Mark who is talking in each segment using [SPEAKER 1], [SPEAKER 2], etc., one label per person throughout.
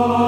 [SPEAKER 1] Oh.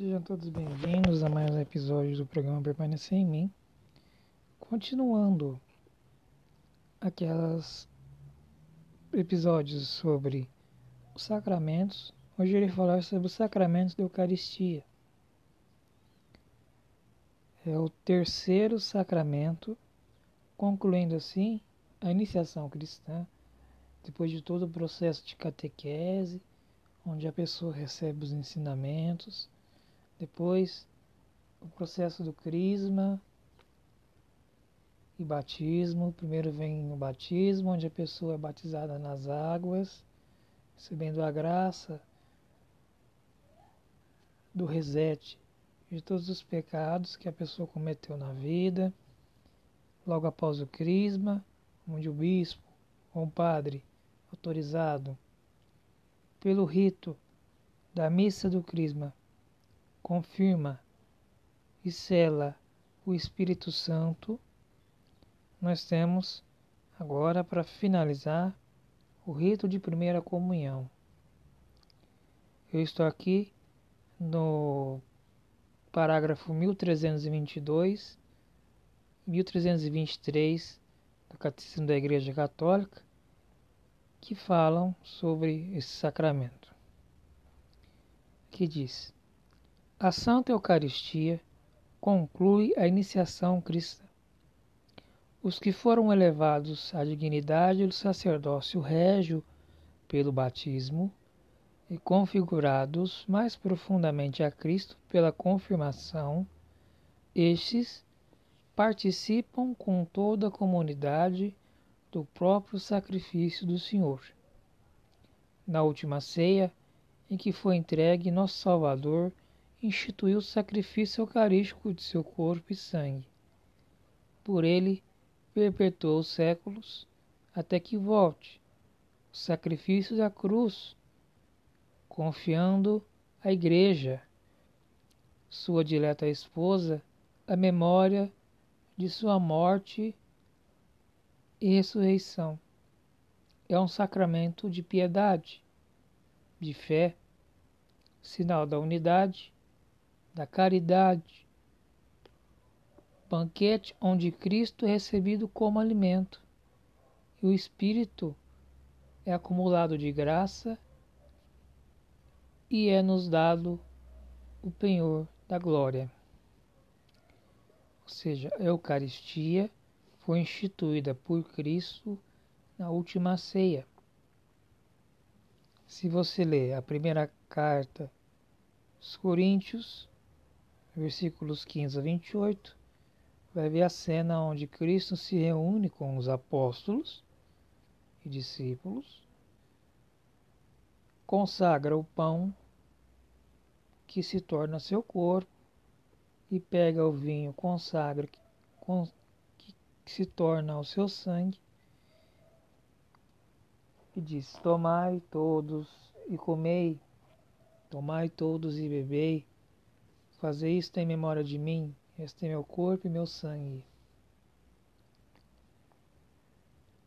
[SPEAKER 1] Sejam todos bem-vindos a mais um episódio do programa Permanecer em Mim. Continuando aquelas episódios sobre os sacramentos, hoje irei falar sobre os sacramentos da Eucaristia. É o terceiro sacramento, concluindo assim a iniciação cristã, depois de todo o processo de catequese, onde a pessoa recebe os ensinamentos depois, o processo do crisma e batismo. Primeiro vem o batismo, onde a pessoa é batizada nas águas, recebendo a graça do reset de todos os pecados que a pessoa cometeu na vida. Logo após o crisma, onde o bispo ou o padre autorizado pelo rito da missa do crisma confirma e sela o Espírito Santo, nós temos agora para finalizar o rito de primeira comunhão. Eu estou aqui no parágrafo 1322, 1323 do Catecismo da Igreja Católica, que falam sobre esse sacramento. Que diz: a Santa Eucaristia conclui a iniciação cristã. Os que foram elevados à dignidade do sacerdócio régio pelo batismo e configurados mais profundamente a Cristo pela confirmação, estes participam com toda a comunidade do próprio sacrifício do Senhor. Na última ceia, em que foi entregue nosso Salvador instituiu o sacrifício eucarístico de seu corpo e sangue. Por ele perpetuou os séculos, até que volte o sacrifício da cruz, confiando à Igreja, sua dileta esposa, a memória de sua morte e ressurreição. é um sacramento de piedade, de fé, sinal da unidade, da caridade, banquete onde Cristo é recebido como alimento e o Espírito é acumulado de graça e é nos dado o penhor da glória. Ou seja, a Eucaristia foi instituída por Cristo na última ceia. Se você ler a primeira carta aos Coríntios, versículos 15 a 28, vai ver a cena onde Cristo se reúne com os apóstolos e discípulos, consagra o pão que se torna seu corpo e pega o vinho, consagra que, que se torna o seu sangue e diz: Tomai todos e comei, tomai todos e bebei, fazei isto em memória de mim este é meu corpo e meu sangue.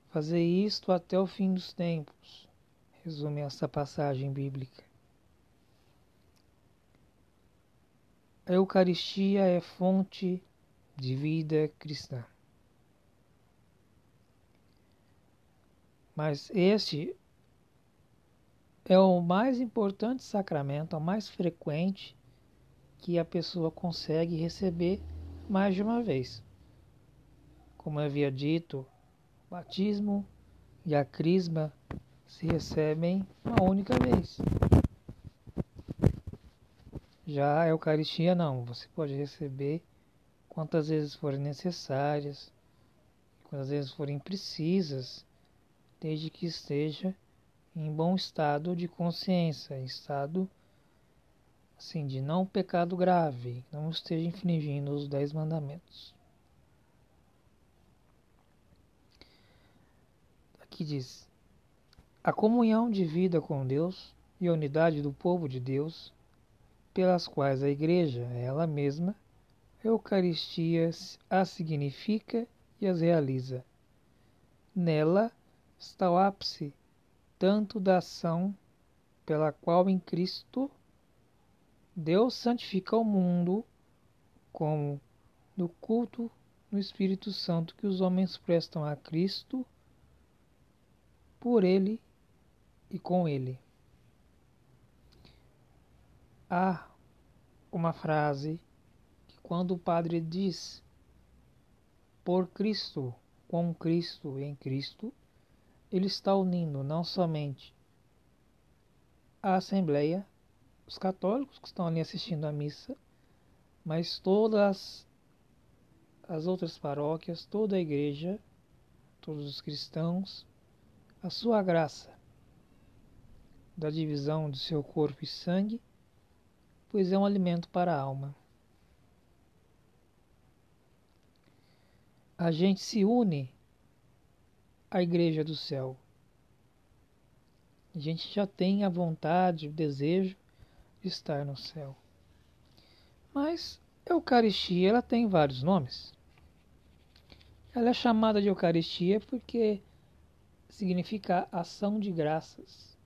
[SPEAKER 1] Fazei isto até o fim dos tempos, resume essa passagem bíblica. A Eucaristia é fonte de vida cristã. Mas este é o mais importante sacramento, o mais frequente que a pessoa consegue receber mais de uma vez. Como havia dito, o batismo e a crisma se recebem uma única vez. Já a Eucaristia não, você pode receber quantas vezes forem necessárias, quantas vezes forem precisas, desde que esteja em bom estado de consciência, em estado assim, de não pecado grave, não esteja infringindo os dez mandamentos. Aqui diz: a comunhão de vida com Deus e a unidade do povo de Deus, pelas quais a Igreja, ela mesma, a Eucaristia as significa e as realiza. Nela está o ápice tanto da ação pela qual em Cristo Deus santifica o mundo como do culto no Espírito Santo que os homens prestam a Cristo por ele e com ele. Há uma frase que quando o padre diz por Cristo, com Cristo em Cristo, ele está unindo não somente a Assembleia os católicos que estão ali assistindo à missa, mas todas as outras paróquias, toda a igreja, todos os cristãos, a sua graça da divisão do seu corpo e sangue, pois é um alimento para a alma. A gente se une à igreja do céu. A gente já tem a vontade, o desejo estar no céu. Mas Eucaristia ela tem vários nomes. Ela é chamada de Eucaristia porque significa ação de graças.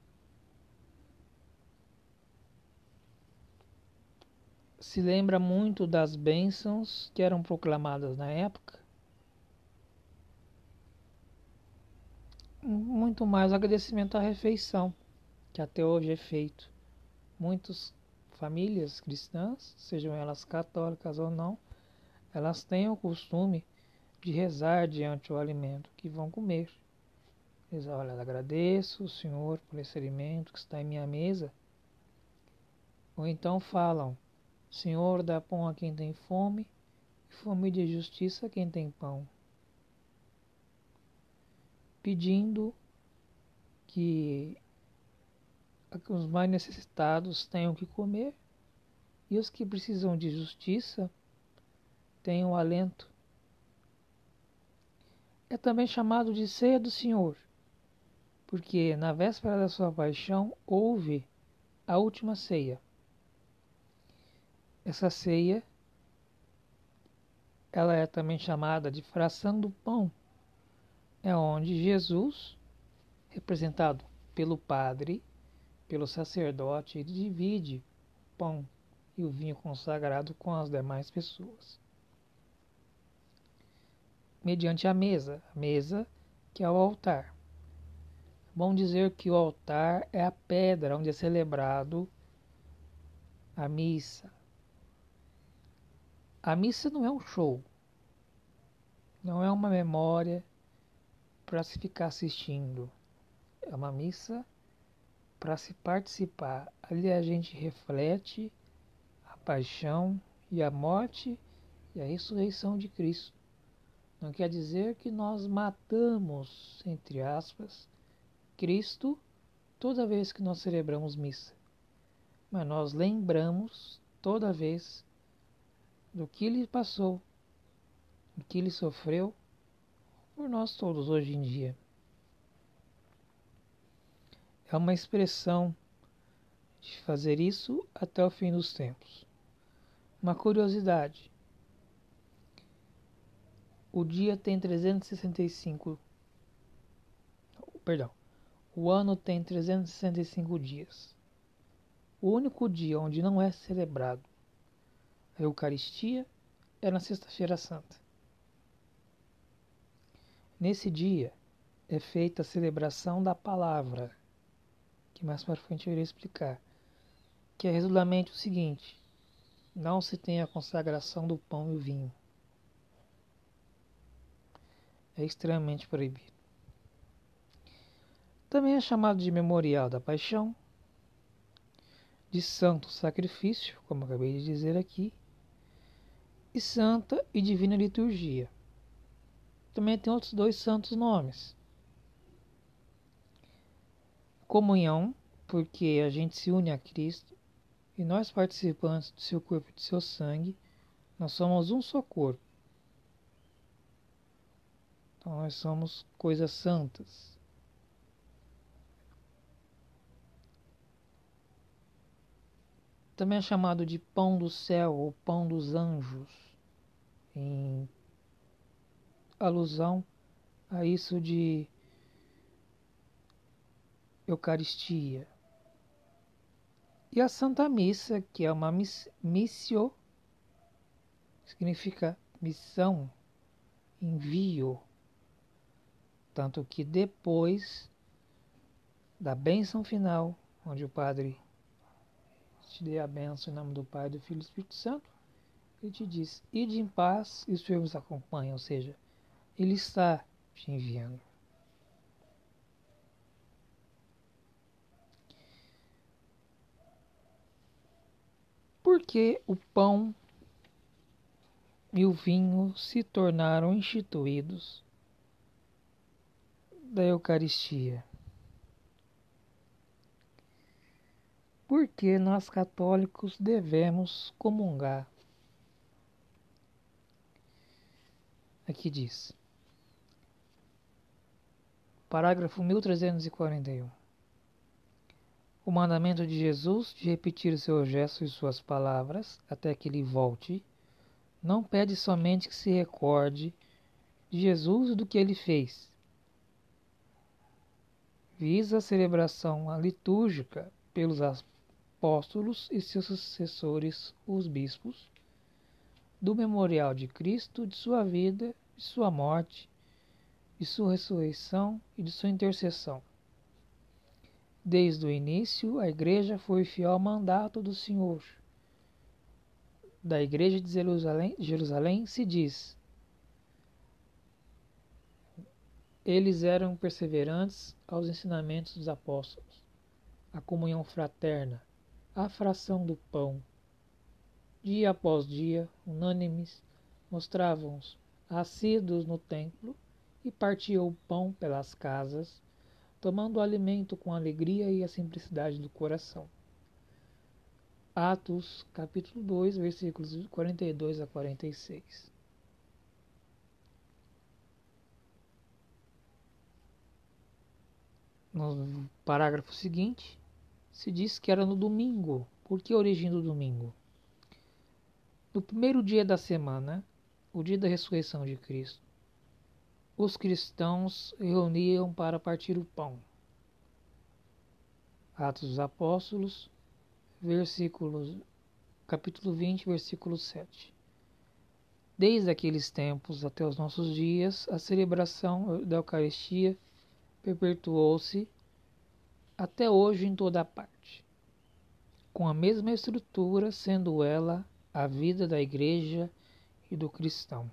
[SPEAKER 1] Se lembra muito das bênçãos que eram proclamadas na época. Muito mais agradecimento à refeição, que até hoje é feito. Muitas famílias cristãs, sejam elas católicas ou não, elas têm o costume de rezar diante do alimento que vão comer. Eles olha, agradeço o Senhor por esse alimento que está em minha mesa. Ou então falam, Senhor, dá pão a quem tem fome e fome de justiça a quem tem pão. Pedindo que os mais necessitados tenham que comer e os que precisam de justiça tenham alento. É também chamado de ceia do Senhor, porque na véspera da sua paixão houve a última ceia. Essa ceia ela é também chamada de fração do pão. É onde Jesus representado pelo padre, pelo sacerdote, ele divide o pão e o vinho consagrado com as demais pessoas. Mediante a mesa, a mesa que é o altar. Bom dizer que o altar é a pedra onde é celebrado a missa. A missa não é um show, não é uma memória para se ficar assistindo. É uma missa para se participar. Ali a gente reflete a paixão e a morte e a ressurreição de Cristo. Não quer dizer que nós matamos, entre aspas, Cristo toda vez que nós celebramos missa. Mas nós lembramos toda vez do que ele passou, do que ele sofreu por nós todos hoje em dia. É uma expressão de fazer isso até o fim dos tempos. Uma curiosidade. O dia tem 365. Perdão. O ano tem 365 dias. O único dia onde não é celebrado a Eucaristia é na Sexta-feira Santa. Nesse dia é feita a celebração da palavra, que mais para frente eu irei explicar, que é resumidamente o seguinte: não se tem a consagração do pão e o vinho. É extremamente proibido. Também é chamado de memorial da paixão, de santo sacrifício, como acabei de dizer aqui, e santa e divina liturgia também tem outros dois santos nomes. Comunhão, porque a gente se une a Cristo e nós participantes do seu corpo e do seu sangue, nós somos um só corpo. Então nós somos coisas santas. Também é chamado de pão do céu ou pão dos anjos em alusão a isso de Eucaristia. E a Santa Missa, que é uma missio, significa missão, envio. Tanto que depois da bênção final, onde o Padre te dê a bênção em nome do Pai, do Filho e do Espírito Santo, ele te diz: ide em paz e o Senhor vos acompanha, ou seja, ele está te enviando. Porque o pão e o vinho se tornaram instituídos da Eucaristia. Porque nós católicos devemos comungar. Aqui diz: Parágrafo 1341. O mandamento de Jesus de repetir seus gestos e suas palavras até que ele volte não pede somente que se recorde de Jesus e do que ele fez. Visa a celebração litúrgica pelos apóstolos e seus sucessores, os bispos, do memorial de Cristo, de sua vida, de sua morte de sua ressurreição e de sua intercessão. Desde o início, a Igreja foi fiel ao mandato do Senhor. Da Igreja de Jerusalém, Jerusalém se diz: Eles eram perseverantes aos ensinamentos dos apóstolos, a comunhão fraterna, a fração do pão. Dia após dia, unânimes, mostravam-os assíduos no templo e partia o pão pelas casas, tomando o alimento com alegria e a simplicidade do coração. Atos, capítulo 2, versículos 42 a 46. No parágrafo seguinte, se diz que era no domingo. Por que a origem do domingo? No primeiro dia da semana, o dia da ressurreição de Cristo, os cristãos reuniam para partir o pão. Atos dos Apóstolos, versículos, capítulo 20, versículo 7. Desde aqueles tempos até os nossos dias, a celebração da Eucaristia perpetuou-se até hoje em toda a parte, com a mesma estrutura, sendo ela a vida da Igreja e do cristão.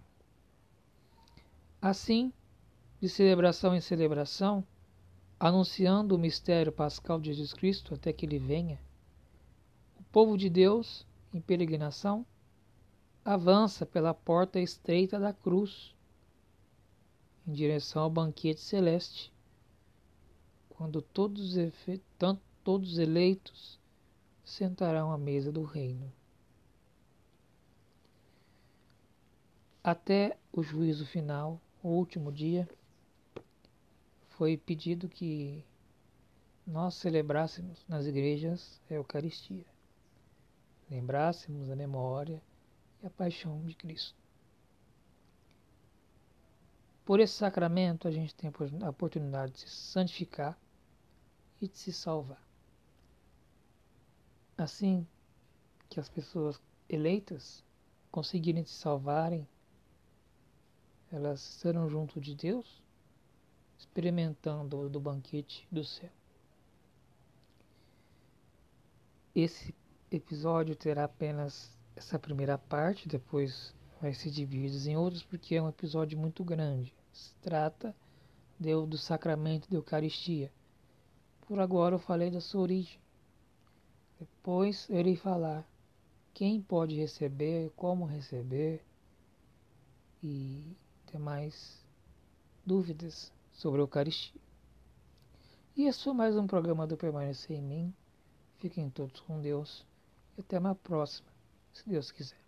[SPEAKER 1] Assim, de celebração em celebração, anunciando o mistério pascal de Jesus Cristo até que ele venha, o povo de Deus, em peregrinação, avança pela porta estreita da cruz em direção ao banquete celeste, quando todos, tanto todos eleitos sentarão à mesa do reino. Até o juízo final, o último dia, foi pedido que nós celebrássemos nas igrejas a Eucaristia, lembrássemos a memória e a paixão de Cristo. Por esse sacramento, a gente tem a oportunidade de se santificar e de se salvar. Assim que as pessoas eleitas conseguirem se salvarem, elas estarão junto de Deus, experimentando do banquete do céu. Esse episódio terá apenas essa primeira parte, depois vai se dividir em outros, porque é um episódio muito grande. Se trata do, do sacramento da Eucaristia. Por agora eu falei da sua origem. Depois eu irei falar quem pode receber, como receber e demais dúvidas sobre a Eucaristia. E esse foi mais um programa do Permanecer em Mim. Fiquem todos com Deus e até uma próxima se Deus quiser.